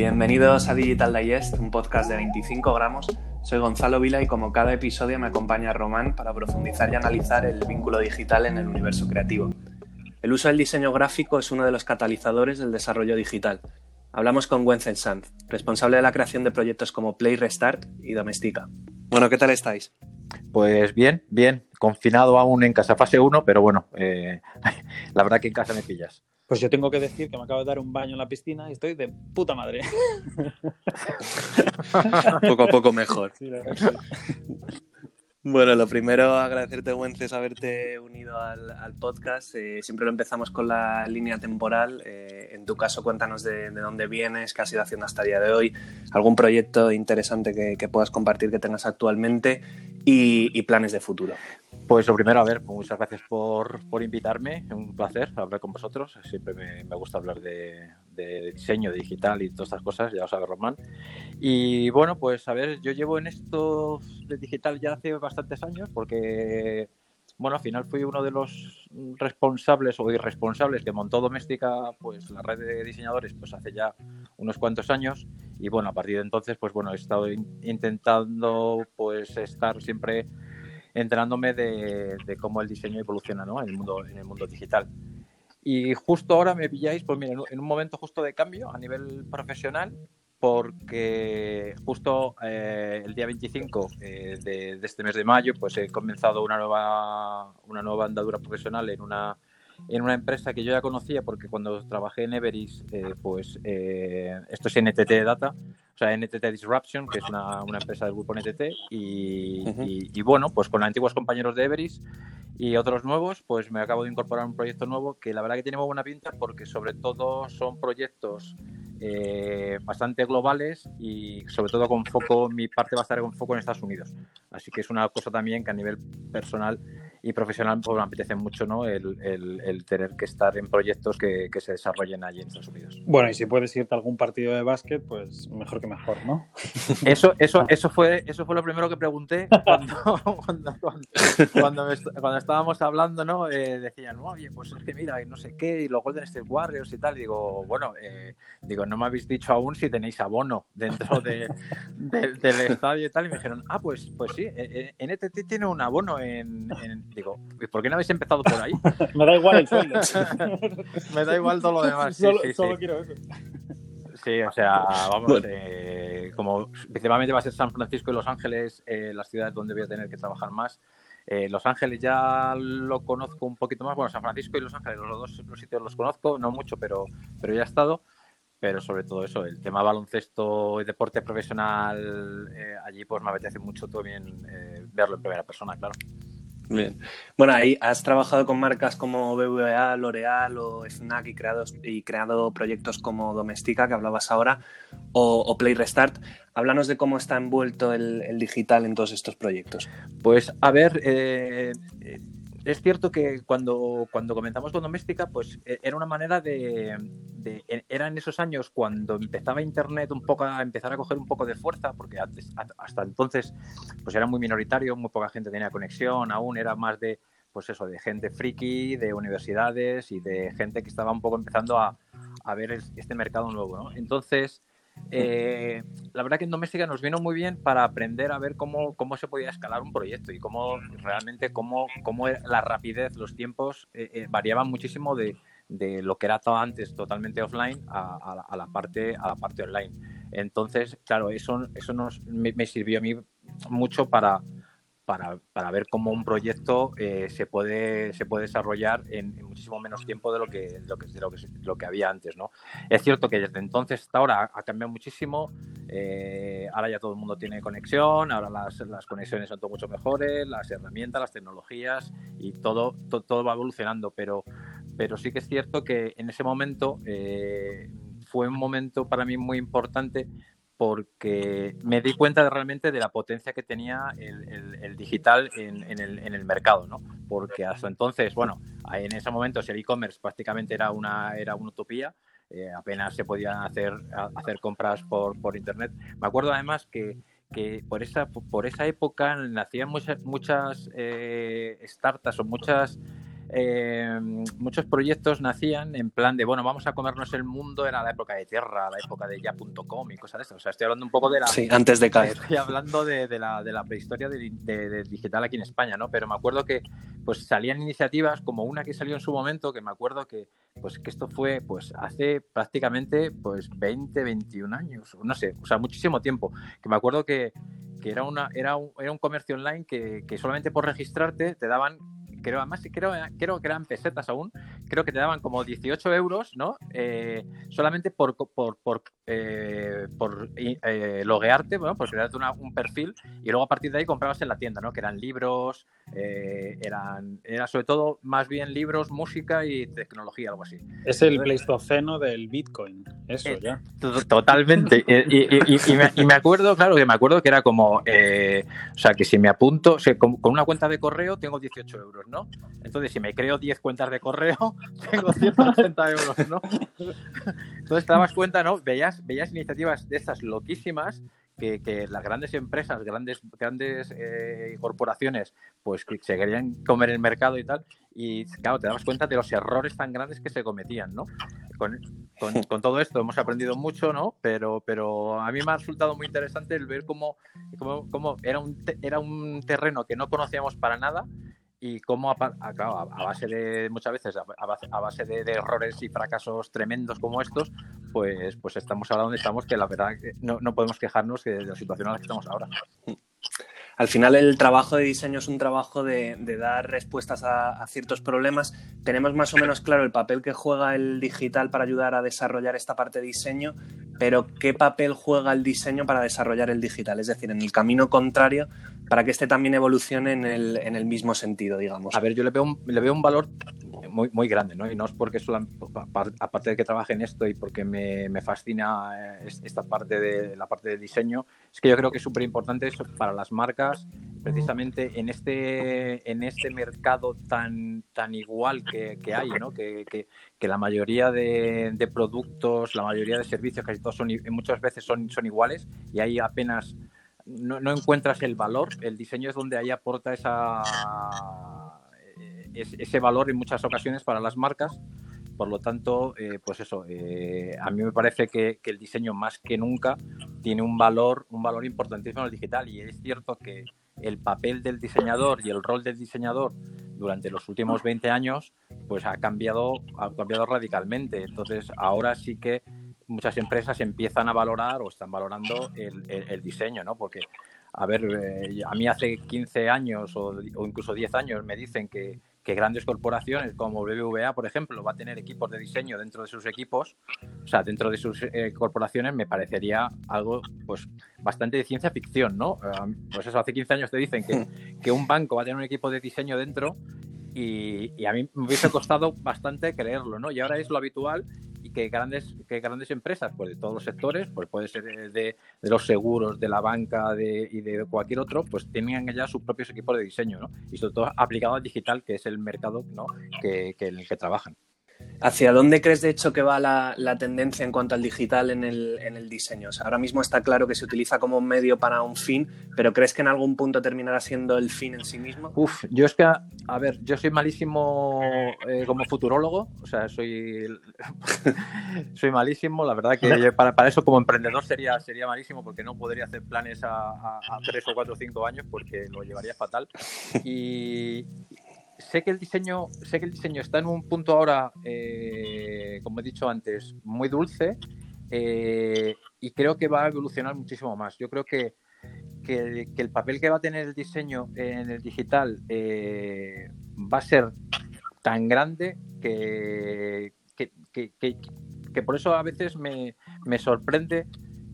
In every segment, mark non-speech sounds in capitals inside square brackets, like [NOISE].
Bienvenidos a Digital Digest, un podcast de 25 gramos. Soy Gonzalo Vila y como cada episodio me acompaña Román para profundizar y analizar el vínculo digital en el universo creativo. El uso del diseño gráfico es uno de los catalizadores del desarrollo digital. Hablamos con Wenzel Sanz, responsable de la creación de proyectos como Play Restart y Domestika. Bueno, ¿qué tal estáis? Pues bien, bien, confinado aún en casa fase 1, pero bueno, eh, [LAUGHS] la verdad que en casa me pillas. Pues yo tengo que decir que me acabo de dar un baño en la piscina y estoy de puta madre. [LAUGHS] poco a poco mejor. Bueno, lo primero, agradecerte, Wences, haberte unido al, podcast. Eh, siempre lo empezamos con la línea temporal. Eh, en tu caso, cuéntanos de, dónde vienes, qué has ido haciendo hasta el día de hoy, algún proyecto interesante que, puedas compartir que tengas actualmente y, planes de futuro. Pues lo primero, a ver, muchas gracias por, invitarme. Un placer hablar con vosotros. Siempre me, gusta hablar de, de, diseño digital y todas estas cosas, ya lo sabe Román. Y bueno, pues a ver, yo llevo en esto de digital ya hace bastantes años porque, bueno, al final fui uno de los responsables o irresponsables que montó Doméstica, pues la red de diseñadores, pues hace ya unos cuantos años. Y bueno, a partir de entonces, pues bueno, he estado intentando pues estar siempre enterándome de, cómo el diseño evoluciona ¿no? en, el mundo, en el mundo digital. Y justo ahora me pilláis, pues mira, en un momento justo de cambio a nivel profesional, porque justo eh, el día 25 eh, de, este mes de mayo pues he comenzado una nueva, una nueva andadura profesional en una, en una empresa que yo ya conocía porque cuando trabajé en Everis, eh, pues esto es NTT Data, sea, NTT Disruption, que es una, una empresa del grupo NTT, y, y, bueno, pues con antiguos compañeros de Everis y otros nuevos, pues me acabo de incorporar un proyecto nuevo que la verdad que tiene muy buena pinta porque sobre todo son proyectos eh, bastante globales y sobre todo con foco, mi parte va a estar con foco en Estados Unidos. Así que es una cosa también que a nivel personal y profesional pues me apetece mucho ¿no? el, el, tener que estar en proyectos que, que, se desarrollen allí en Estados Unidos. Bueno, y si puedes irte a algún partido de básquet, pues mejor que mejor, ¿no? [LAUGHS] Eso, eso, eso, fue, eso fue lo primero que pregunté cuando, [LAUGHS] cuando, cuando, cuando, estábamos hablando, ¿no? Eh, decían, oye, pues es que mira, no sé qué, y los Golden State Warriors y tal. Y digo, bueno, eh, digo, no me habéis dicho aún si tenéis abono dentro de, del estadio y tal. Y me dijeron, ah, pues, pues sí, NTT e, tiene un abono en Digo, ¿por qué no habéis empezado por ahí? [LAUGHS] Me da igual el sueldo. [LAUGHS] Me da igual todo lo demás. solo, solo quiero eso. [LAUGHS] Sí, o sea, vamos, eh, como principalmente va a ser San Francisco y Los Ángeles eh, las ciudades donde voy a tener que trabajar más. Eh, los Ángeles ya lo conozco un poquito más. Bueno, San Francisco y Los Ángeles, los dos los sitios los conozco, no mucho, pero, pero ya he estado. Pero sobre todo eso, el tema baloncesto y deporte profesional, allí pues me apetece mucho también verlo en primera persona, claro. Bien. Bueno, ahí has trabajado con marcas como BVA, L'Oreal o Snack y creado, y creado proyectos como Domestika, que hablabas ahora, o, Play Restart. Háblanos de cómo está envuelto el, digital en todos estos proyectos. Pues, a ver, eh, es cierto que cuando, cuando comenzamos con Doméstica, pues e, era una manera de, e, Era en esos años cuando empezaba Internet un poco a empezar a coger un poco de fuerza, porque antes, hasta entonces pues era muy minoritario, muy poca gente tenía conexión, aún era más de pues eso, de gente friki, de universidades y de gente que estaba un poco empezando a, a ver este mercado nuevo, ¿no? Entonces, eh, la verdad que Doméstica nos vino muy bien para aprender a ver cómo, cómo se podía escalar un proyecto y cómo realmente cómo, cómo la rapidez, los tiempos eh, eh, variaban muchísimo de, de, lo que era antes totalmente offline a, a, la, parte, a la parte online. Entonces, claro, eso, eso nos, me sirvió a mí mucho para, para, ver cómo un proyecto eh, se, puede, se puede desarrollar en, muchísimo menos tiempo de lo que, lo que, lo que, lo que había antes. ¿no? Es cierto que desde entonces hasta ahora ha, cambiado muchísimo. Eh, ahora ya todo el mundo tiene conexión, ahora las, las, conexiones son todo mucho mejores, las herramientas, las tecnologías y todo, todo, va evolucionando. Pero, pero sí que es cierto que en ese momento eh, fue un momento para mí muy importante porque me di cuenta realmente de la potencia que tenía el, digital en, el, mercado, ¿no? Porque hasta entonces, bueno, en ese momento el e-commerce prácticamente era una, era una utopía, eh, apenas se podían hacer, hacer compras por, por internet. Me acuerdo además que, que por, esa, por esa época nacían muchas, muchas eh, startups o muchas eh, muchos proyectos nacían en plan de, bueno, vamos a comernos el mundo, era la época de Tierra, la época de ya.com y cosas de eso. O sea, estoy hablando un poco de la... Sí, antes de caer. Estoy hablando de, de, la, de la, prehistoria de, digital aquí en España, ¿no? Pero me acuerdo que pues salían iniciativas como una que salió en su momento, que me acuerdo que, pues, que esto fue pues hace prácticamente pues 20, 21 años, no sé, o sea, muchísimo tiempo, que me acuerdo que, que era, una, era, un, era un comercio online que, que solamente por registrarte te daban creo, además creo, creo que eran pesetas aún, creo que te daban como 18 euros, ¿no? Eh, solamente por, por, por, eh, por eh, loguearte, bueno, por crearte una, un perfil y luego a partir de ahí comprabas en la tienda, ¿no? Que eran libros, eh, eran, era sobre todo más bien libros, música y tecnología, algo así. Es el pleistoceno del Bitcoin, eso Eh, ya. To- Totalmente. Y, y- y- y me, y me acuerdo, claro, que me acuerdo que era como, eh, o sea, que si me apunto, o sea, con, con una cuenta de correo tengo 18 euros, ¿no? Entonces, si me creo 10 cuentas de correo, [LAUGHS] tengo 180 euros, ¿no? Entonces te dabas cuenta, ¿no? Veías, veías iniciativas de estas loquísimas que, que las grandes empresas, grandes, grandes eh, corporaciones, pues que se querían comer el mercado y tal. Y claro, te dabas cuenta de los errores tan grandes que se cometían, ¿no? Con, con, [LAUGHS] con todo esto hemos aprendido mucho, ¿no? Pero, pero a mí me ha resultado muy interesante el ver cómo, cómo, cómo era, un era un terreno que no conocíamos para nada y cómo, a, pa- a- claro, a- base de, muchas veces, a, base, a base de, de errores y fracasos tremendos como estos, pues, pues estamos ahora donde estamos, que la verdad no, no podemos quejarnos de la situación en la que estamos ahora. Al final el trabajo de diseño es un trabajo de, de dar respuestas a, a ciertos problemas. Tenemos más o menos claro el papel que juega el digital para ayudar a desarrollar esta parte de diseño, pero ¿qué papel juega el diseño para desarrollar el digital? Es decir, en el camino contrario, para que este también evolucione en el, en el mismo sentido, digamos. A ver, yo le veo un, le veo un valor muy, muy grande, ¿no? Y no es porque solo, aparte de que trabaje en esto y porque me, me fascina eh, es- esta parte de la parte de diseño, es que yo creo que es súper importante eso para las marcas, precisamente en este, en este mercado tan, tan igual que, que hay, ¿no? Que, que- que la mayoría de, de productos, la mayoría de servicios, casi todos son, muchas veces son, son iguales y hay apenas no, encuentras el valor. El diseño es donde ahí aporta esa, eh, es- ese valor en muchas ocasiones para las marcas. Por lo tanto, eh, pues eso, eh, a mí me parece que, que el diseño más que nunca tiene un valor, un valor importantísimo en el digital. Y es cierto que el papel del diseñador y el rol del diseñador durante los últimos 20 años, pues ha cambiado, ha cambiado radicalmente. Entonces, ahora sí que muchas empresas empiezan a valorar o están valorando el, el- el diseño, ¿no? Porque, a ver, eh, a mí hace 15 años o, o incluso 10 años me dicen que, que grandes corporaciones como BBVA, por ejemplo, va a tener equipos de diseño dentro de sus equipos, o sea, dentro de sus eh, corporaciones, me parecería algo, pues, bastante de ciencia ficción, ¿no? Eh, pues eso, hace 15 años te dicen que, [LAUGHS] que un banco va a tener un equipo de diseño dentro y, y a mí me hubiese costado bastante creerlo, ¿no? Y ahora es lo habitual que grandes, que grandes empresas, pues de todos los sectores, pues puede ser de, los seguros, de la banca de, y de cualquier otro, pues tenían ya sus propios equipos de diseño, ¿no? Y sobre todo aplicado al digital, que es el mercado, ¿no? Que, que en el que trabajan. ¿Hacia dónde crees, de hecho, que va la, la tendencia en cuanto al digital en el, en el diseño? O sea, ahora mismo está claro que se utiliza como un medio para un fin, pero ¿crees que en algún punto terminará siendo el fin en sí mismo? Uf, yo es que, a, ver, yo soy malísimo eh, como futurólogo, o sea, soy, [LAUGHS] soy malísimo, la verdad que para, para eso como emprendedor sería, sería malísimo porque no podría hacer planes a, a, a tres o cuatro o cinco años porque lo llevaría fatal. Y sé que el diseño, sé que el diseño está en un punto ahora, eh, como he dicho antes, muy dulce eh, y creo que va a evolucionar muchísimo más. Yo creo que que, el papel que va a tener el diseño en el digital eh, va a ser tan grande que, que, por eso a veces me, me sorprende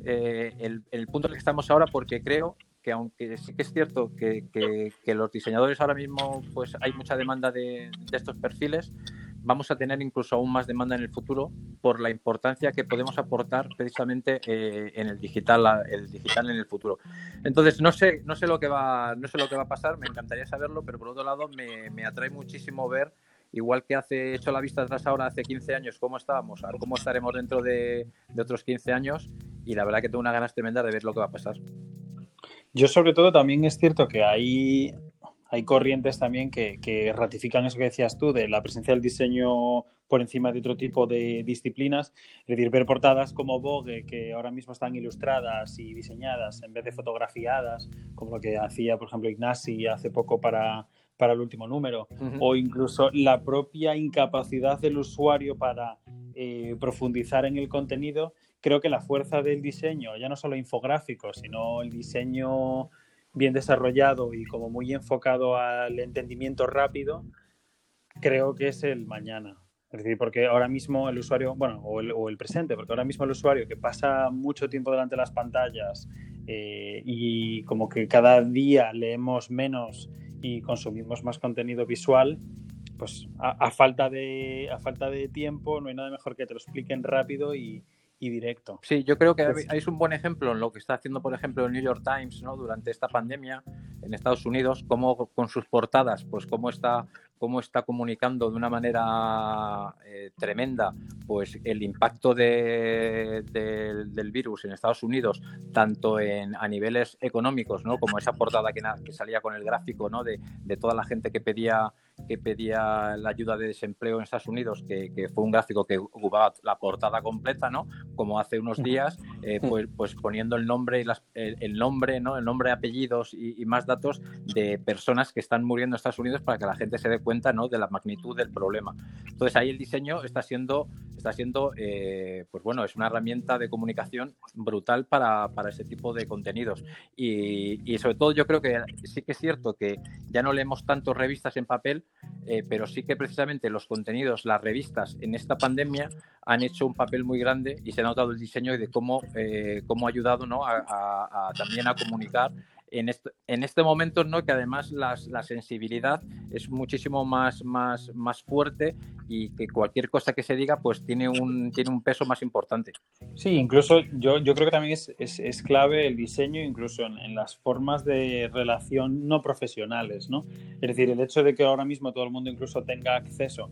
el, el, punto en el que estamos ahora porque creo que aunque sí que es cierto que, los diseñadores ahora mismo pues hay mucha demanda de, de estos perfiles, vamos a tener incluso aún más demanda en el futuro por la importancia que podemos aportar precisamente eh, en el digital, el digital en el futuro. Entonces no sé, no sé lo que va, no sé lo que va a pasar, me encantaría saberlo, pero por otro lado me, me atrae muchísimo ver, igual que hace hecho la vista atrás ahora hace 15 años, cómo estábamos, a cómo estaremos dentro de, de otros 15 años, y la verdad que tengo una ganas tremenda de ver lo que va a pasar. Yo sobre todo también es cierto que hay hay corrientes también que, ratifican eso que decías tú, de la presencia del diseño por encima de otro tipo de disciplinas. Es decir, ver portadas como Vogue, que ahora mismo están ilustradas y diseñadas en vez de fotografiadas, como lo que hacía, por ejemplo, Ignasi hace poco para, para el último número, o incluso la propia incapacidad del usuario para eh, profundizar en el contenido, creo que la fuerza del diseño, ya no solo infográfico, sino el diseño bien desarrollado y como muy enfocado al entendimiento rápido, creo que es el mañana. Es decir, porque ahora mismo el usuario, bueno, o el, presente, porque ahora mismo el usuario que pasa mucho tiempo delante de las pantallas eh, y como que cada día leemos menos y consumimos más contenido visual, pues a, falta de, a falta de tiempo no hay nada mejor que te lo expliquen rápido y, y directo. Sí, yo creo que es un buen ejemplo en lo que está haciendo, por ejemplo, el New York Times ¿no? durante esta pandemia en Estados Unidos, cómo con sus portadas, pues cómo está, cómo está comunicando de una manera eh, tremenda pues el impacto de, del virus en Estados Unidos, tanto en, a niveles económicos, ¿no? como esa portada que, que salía con el gráfico ¿no? de, de toda la gente que pedía que pedía la ayuda de desempleo en Estados Unidos, que, fue un gráfico que ocupaba la portada completa, ¿no? Como hace unos días, eh, pues, pues, poniendo el nombre y las, el, nombre, ¿no? El nombre, apellidos y, más datos de personas que están muriendo en Estados Unidos para que la gente se dé cuenta, ¿no? De la magnitud del problema. Entonces ahí el diseño está siendo, está siendo, eh, pues bueno, es una herramienta de comunicación brutal para, para ese tipo de contenidos. Y, sobre todo yo creo que sí que es cierto que ya no leemos tanto revistas en papel, eh, pero sí que precisamente los contenidos, las revistas en esta pandemia han hecho un papel muy grande y se ha notado el diseño de cómo, eh, cómo ha ayudado ¿no? a, también a comunicar en este, en este momento, ¿no? que además la sensibilidad es muchísimo más, más, más fuerte y que cualquier cosa que se diga pues tiene un, tiene un peso más importante. Sí, incluso yo, yo creo que también es, es, es clave el diseño incluso en, en, las formas de relación no profesionales, ¿no? Es decir, el hecho de que ahora mismo todo el mundo incluso tenga acceso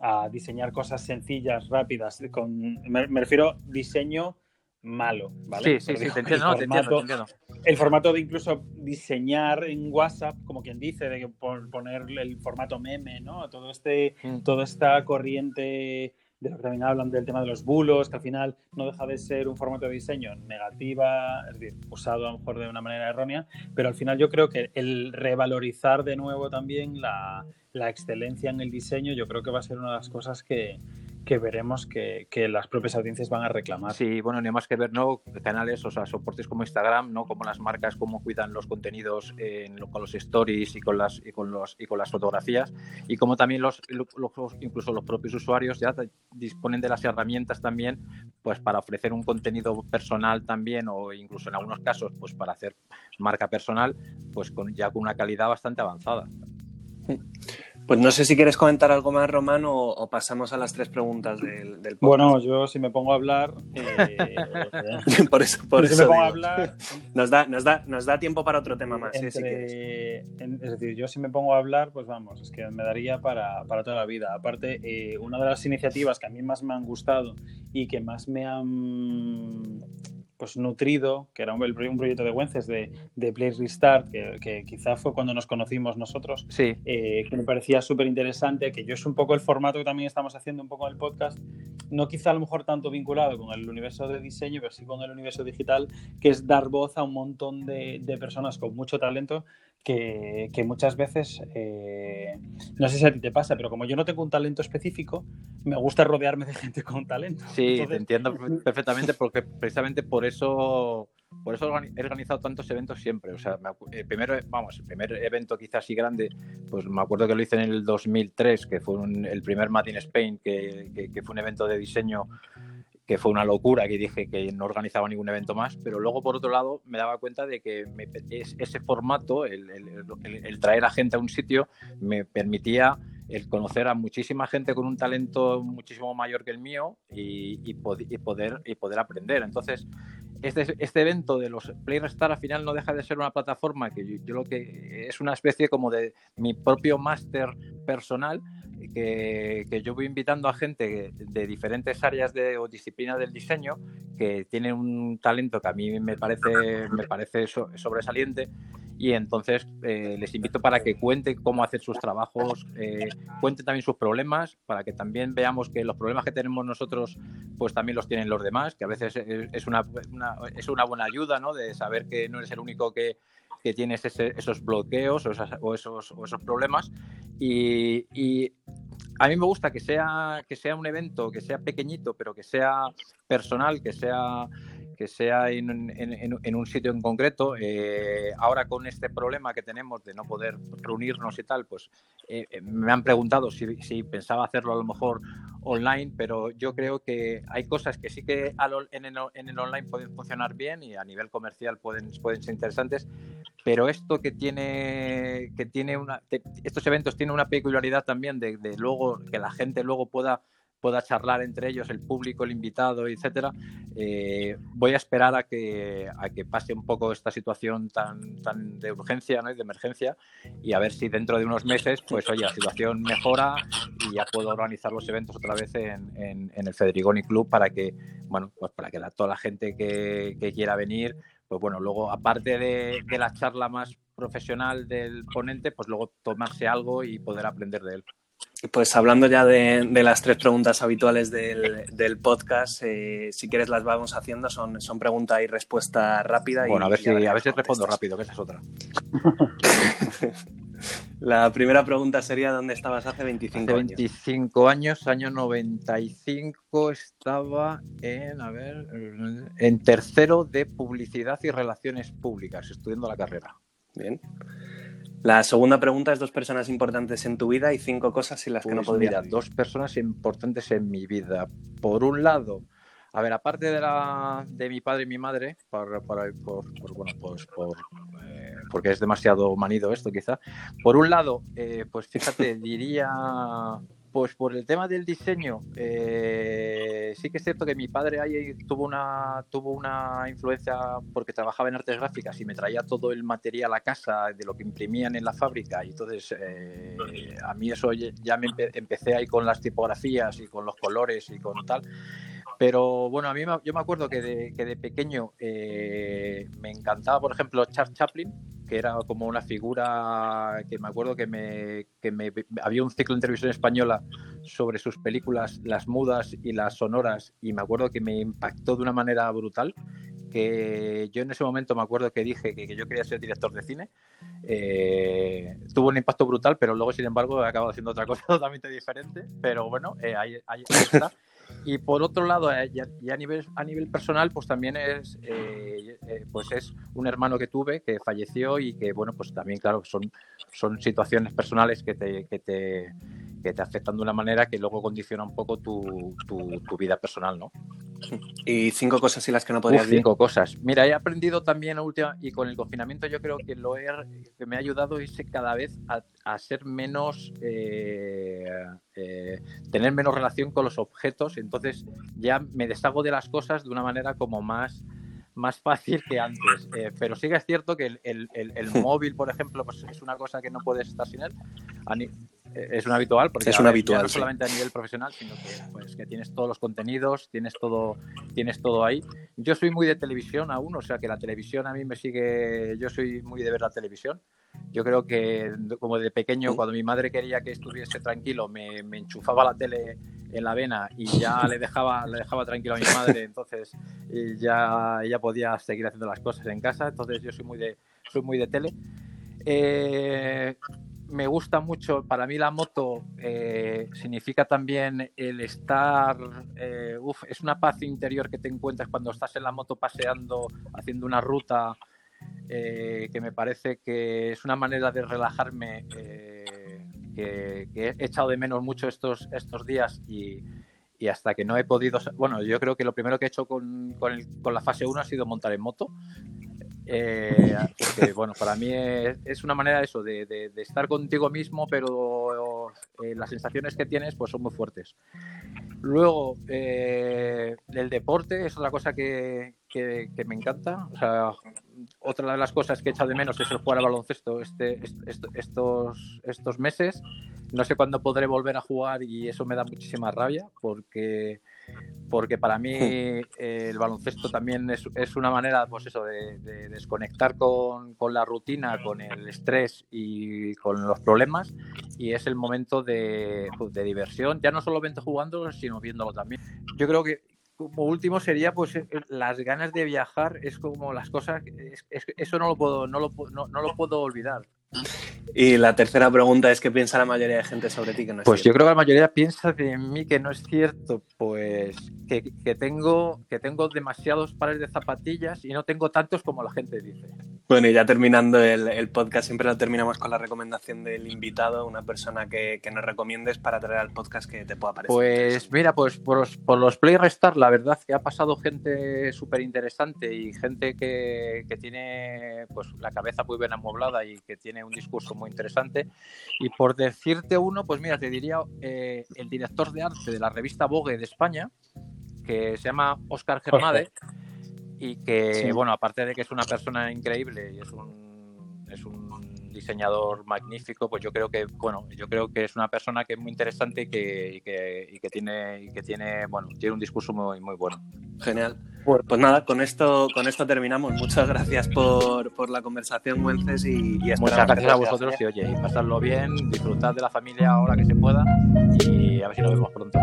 a diseñar cosas sencillas, rápidas, con, me, me refiero diseño malo, ¿vale? Sí, sí, sí, te entiendo, no, te entiendo, te entiendo el formato de incluso diseñar en WhatsApp, como quien dice, de poner el formato meme, ¿no? Todo este, mm. toda esta corriente de lo que también hablan del tema de los bulos, que al final no deja de ser un formato de diseño negativa, es decir, usado a lo mejor de una manera errónea, pero al final yo creo que el revalorizar de nuevo también la, la excelencia en el diseño, yo creo que va a ser una de las cosas que, que veremos que, que, las propias audiencias van a reclamar. Sí, bueno, ni más que ver, ¿no? Canales, o sea, soportes como Instagram, ¿no? Como las marcas, cómo cuidan los contenidos en, con los stories y con las, y con los, y con las fotografías, y como también los, los, incluso los propios usuarios ya disponen de las herramientas también, pues para ofrecer un contenido personal también, o incluso en algunos casos, pues para hacer marca personal, pues con, ya con una calidad bastante avanzada. Pues no sé si quieres comentar algo más, Román, o, pasamos a las tres preguntas del, del Bueno, yo si me pongo a hablar... Eh, [LAUGHS] por eso, por eso me pongo a hablar... Nos da, nos, da, nos da tiempo para otro tema más, es decir, yo si me pongo a hablar, pues vamos, es que me daría para, para toda la vida. Aparte, eh, una de las iniciativas que a mí más me han gustado y que más me han pues nutrido, que era un, un proyecto de Wences de, de Play Restart, que, que, quizá fue cuando nos conocimos nosotros, sí. eh, que me parecía súper interesante, que yo es un poco el formato que también estamos haciendo un poco en el podcast, no quizá a lo mejor tanto vinculado con el universo de diseño, pero sí con el universo digital, que es dar voz a un montón de, de personas con mucho talento que, que muchas veces, eh, no sé si a ti te pasa, pero como yo no tengo un talento específico, me gusta rodearme de gente con talento. Sí, Entonces... te entiendo [LAUGHS] perfectamente porque precisamente por eso, por eso he organizado tantos eventos siempre. O sea, el primer, vamos, el primer evento quizás así grande, pues me acuerdo que lo hice en el 2003, que fue un, el primer Mad in Spain, que, que, que fue un evento de diseño que fue una locura, que dije que no organizaba ningún evento más, pero luego por otro lado me daba cuenta de que me, ese formato, el, traer a gente a un sitio, me permitía el conocer a muchísima gente con un talento muchísimo mayor que el mío y, y, y poder, y poder aprender. Entonces, este, este, evento de los Play Star al final no deja de ser una plataforma que yo, yo, lo que es una especie como de mi propio máster personal que, yo voy invitando a gente de diferentes áreas de, o disciplinas del diseño que tienen un talento que a mí me parece, me parece sobresaliente y entonces eh, les invito para que cuenten cómo hacer sus trabajos, eh, cuenten también sus problemas, para que también veamos que los problemas que tenemos nosotros, pues también los tienen los demás, que a veces es una, es una buena ayuda, ¿no? De saber que no eres el único que, que tienes esos bloqueos o, o, esos, o esos, problemas. Y, y, a mí me gusta que sea, que sea un evento, que sea pequeñito, pero que sea personal, que sea que sea en, en, un sitio en concreto. Eh, ahora con este problema que tenemos de no poder reunirnos y tal, pues eh, eh, me han preguntado si, si, pensaba hacerlo a lo mejor online, pero yo creo que hay cosas que sí que en el, en el online pueden funcionar bien y a nivel comercial pueden, pueden ser interesantes, pero esto que tiene, que tiene una, estos eventos tienen una peculiaridad también de, de luego que la gente luego pueda pueda charlar entre ellos, el público, el invitado, etcétera. Eh, voy a esperar a que, a que pase un poco esta situación tan, tan de urgencia ¿no? y de emergencia y a ver si dentro de unos meses, pues oye, la situación mejora y ya puedo organizar los eventos otra vez en, en, el Federigoni Club para que, bueno, pues para que la, toda la gente que, que, quiera venir, pues bueno, luego aparte de, de la charla más profesional del ponente, pues luego tomarse algo y poder aprender de él. Pues hablando ya de, las tres preguntas habituales del, podcast, eh, si quieres las vamos haciendo, son, son pregunta y respuesta rápida. Bueno, a ver, si, a ver si respondo rápido, que esa es otra. [LAUGHS] La primera pregunta sería ¿dónde estabas hace 25 años? 25 años, año 95, estaba en, a ver, en tercero de publicidad y relaciones públicas, estudiando la carrera. Bien. La segunda pregunta es dos personas importantes en tu vida y cinco cosas sin las que no pues podría. Mira, dos personas importantes en mi vida. Por un lado, a ver, aparte de la de mi padre y mi madre, por, por, bueno, pues por, eh, porque es demasiado manido esto, quizá. Por un lado, eh, pues fíjate, diría pues por el tema del diseño, eh, sí que es cierto que mi padre ahí tuvo una, tuvo una influencia porque trabajaba en artes gráficas y me traía todo el material a casa de lo que imprimían en la fábrica. Y entonces eh, a mí eso ya me empecé ahí con las tipografías y con los colores y con tal. Pero bueno, a mí yo me acuerdo que de, que de pequeño eh, me encantaba, por ejemplo, Charles Chaplin, que era como una figura que me acuerdo que me, que me había un ciclo en televisión española sobre sus películas, las mudas y las sonoras, y me acuerdo que me impactó de una manera brutal que yo en ese momento me acuerdo que dije que, yo quería ser director de cine. Eh, tuvo un impacto brutal, pero luego, sin embargo, he acabado haciendo otra [LAUGHS] cosa totalmente diferente. Pero bueno, eh, ahí, ahí, está. Y por otro lado, eh, y a, nivel, a nivel personal, pues también es, eh, eh, pues es un hermano que tuve que falleció y que, bueno, pues también, claro, son, son situaciones personales que te, que te, que te afectan de una manera que luego condiciona un poco tu, tu, vida personal, ¿no? Y cinco cosas y las que no podrías decir. Cinco cosas. Mira, he aprendido también última y con el confinamiento yo creo que lo he, que me ha ayudado es cada vez a, a ser menos, eh, eh, tener menos relación con los objetos. Entonces ya me deshago de las cosas de una manera como más más fácil que antes. Eh, pero sí que es cierto que el, el, el, [LAUGHS] móvil, por ejemplo, pues es una cosa que no puedes estar sin él. Eh, es un habitual, porque es un habitual, no solamente a nivel profesional, sino que, pues, que tienes todos los contenidos, tienes todo, tienes todo ahí. Yo soy muy de televisión aún, o sea que la televisión a mí me sigue, yo soy muy de ver la televisión. Yo creo que como de pequeño, cuando mi madre quería que estuviese tranquilo, me, me enchufaba la tele en la vena y ya [LAUGHS] le dejaba, le dejaba tranquilo a mi madre, entonces y ya ella podía seguir haciendo las cosas en casa. Entonces yo soy muy de, soy muy de tele. Eh, me gusta mucho, para mí la moto eh, significa también el estar, eh, es una paz interior que te encuentras cuando estás en la moto paseando, haciendo una ruta, eh, que me parece que es una manera de relajarme que, he echado de menos mucho estos, estos días y, y, hasta que no he podido, bueno, yo creo que lo primero que he hecho con, con, con la fase 1 ha sido montar en moto eh, [LAUGHS] bueno, para mí es, una manera eso, de, de, estar contigo mismo, pero eh, las sensaciones que tienes pues son muy fuertes. Luego, eh, el deporte es otra cosa que, que, me encanta. O sea, otra de las cosas que he echado de menos es el jugar al baloncesto este, estos, estos meses. No sé cuándo podré volver a jugar y eso me da muchísima rabia porque, porque para mí eh, el baloncesto también es, es, una manera pues eso, de, desconectar con, con, la rutina, con el estrés y con los problemas y es el momento de, de diversión, ya no solamente jugando, sino viéndolo también. Yo creo que como último sería pues eh, las ganas de viajar es como las cosas eso no lo puedo no lo, no, no lo puedo olvidar y la tercera pregunta es qué piensa la mayoría de gente sobre ti que no es Pues yo creo que la mayoría piensa de mí que no es cierto, pues que, que, tengo, que tengo demasiados pares de zapatillas y no tengo tantos como la gente dice. Bueno, y ya terminando el, el podcast, siempre lo terminamos con la recomendación del invitado, una persona que, que, nos recomiendes para traer al podcast que te pueda parecer. Pues mira, pues por los, por los Play Restart, la verdad que ha pasado gente súper interesante y gente que, que tiene pues la cabeza muy bien amoblada y que tiene un discurso muy interesante. Y por decirte uno, pues mira, te diría eh, el director de arte de la revista Vogue de España, que se llama Oscar Germade, y que, bueno, aparte de que es una persona increíble y es un, es un diseñador magnífico, pues yo creo que, bueno, yo creo que es una persona que es muy interesante y que, y que, y que tiene, y que tiene, bueno, tiene un discurso muy, muy bueno. Genial. Pues nada, con esto, con esto terminamos. Muchas gracias por, por la conversación, Güences, y, y Muchas gracias a vosotros y oye, pasarlo bien, disfrutad de la familia ahora que se pueda y a ver si nos vemos pronto.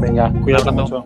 Venga, mucho.